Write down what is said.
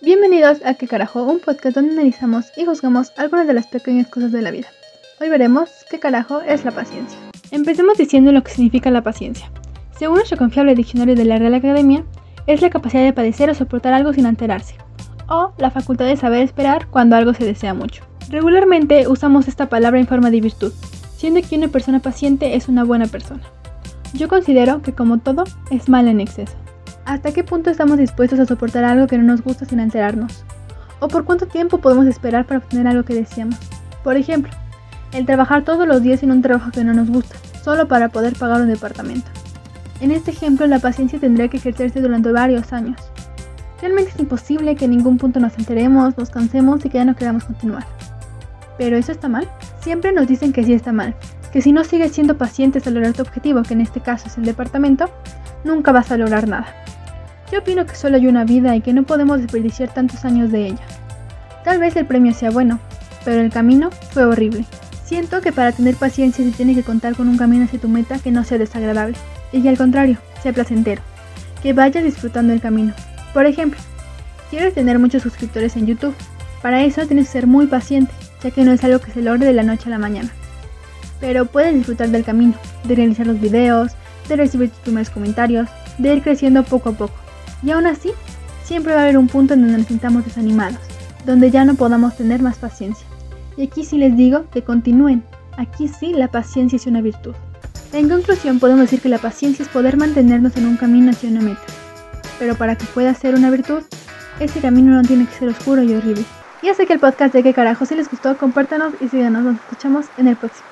Bienvenidos a ¿Qué carajo? Un podcast donde analizamos y juzgamos algunas de las pequeñas cosas de la vida. Hoy veremos qué carajo es la paciencia. Empecemos diciendo lo que significa la paciencia. Según nuestro confiable diccionario de la Real Academia, es la capacidad de padecer o soportar algo sin alterarse, o la facultad de saber esperar cuando algo se desea mucho. Regularmente usamos esta palabra en forma de virtud, siendo que una persona paciente es una buena persona. Yo considero que como todo, es mal en exceso. ¿Hasta qué punto estamos dispuestos a soportar algo que no nos gusta sin alterarnos? ¿O por cuánto tiempo podemos esperar para obtener algo que deseamos? Por ejemplo, el trabajar todos los días en un trabajo que no nos gusta, solo para poder pagar un departamento. En este ejemplo, la paciencia tendría que ejercerse durante varios años. Realmente es imposible que en ningún punto nos enteremos, nos cansemos y que ya no queramos continuar. ¿Pero eso está mal? Siempre nos dicen que sí está mal, que si no sigues siendo pacientes a lograr tu objetivo, que en este caso es el departamento, nunca vas a lograr nada. Yo opino que solo hay una vida y que no podemos desperdiciar tantos años de ella. Tal vez el premio sea bueno, pero el camino fue horrible. Siento que para tener paciencia se tiene que contar con un camino hacia tu meta que no sea desagradable, y que al contrario, sea placentero, que vayas disfrutando el camino. Por ejemplo, quieres tener muchos suscriptores en YouTube. Para eso tienes que ser muy paciente, ya que no es algo que se logre de la noche a la mañana. Pero puedes disfrutar del camino, de realizar los videos, de recibir tus primeros comentarios, de ir creciendo poco a poco. Y aún así, siempre va a haber un punto en donde nos sintamos desanimados, donde ya no podamos tener más paciencia. Y aquí sí les digo que continúen. Aquí sí la paciencia es una virtud. En conclusión, podemos decir que la paciencia es poder mantenernos en un camino hacia una meta. Pero para que pueda ser una virtud, ese camino no tiene que ser oscuro y horrible. Ya sé que el podcast de qué carajo, si les gustó, compártanos y síganos. Nos escuchamos en el próximo.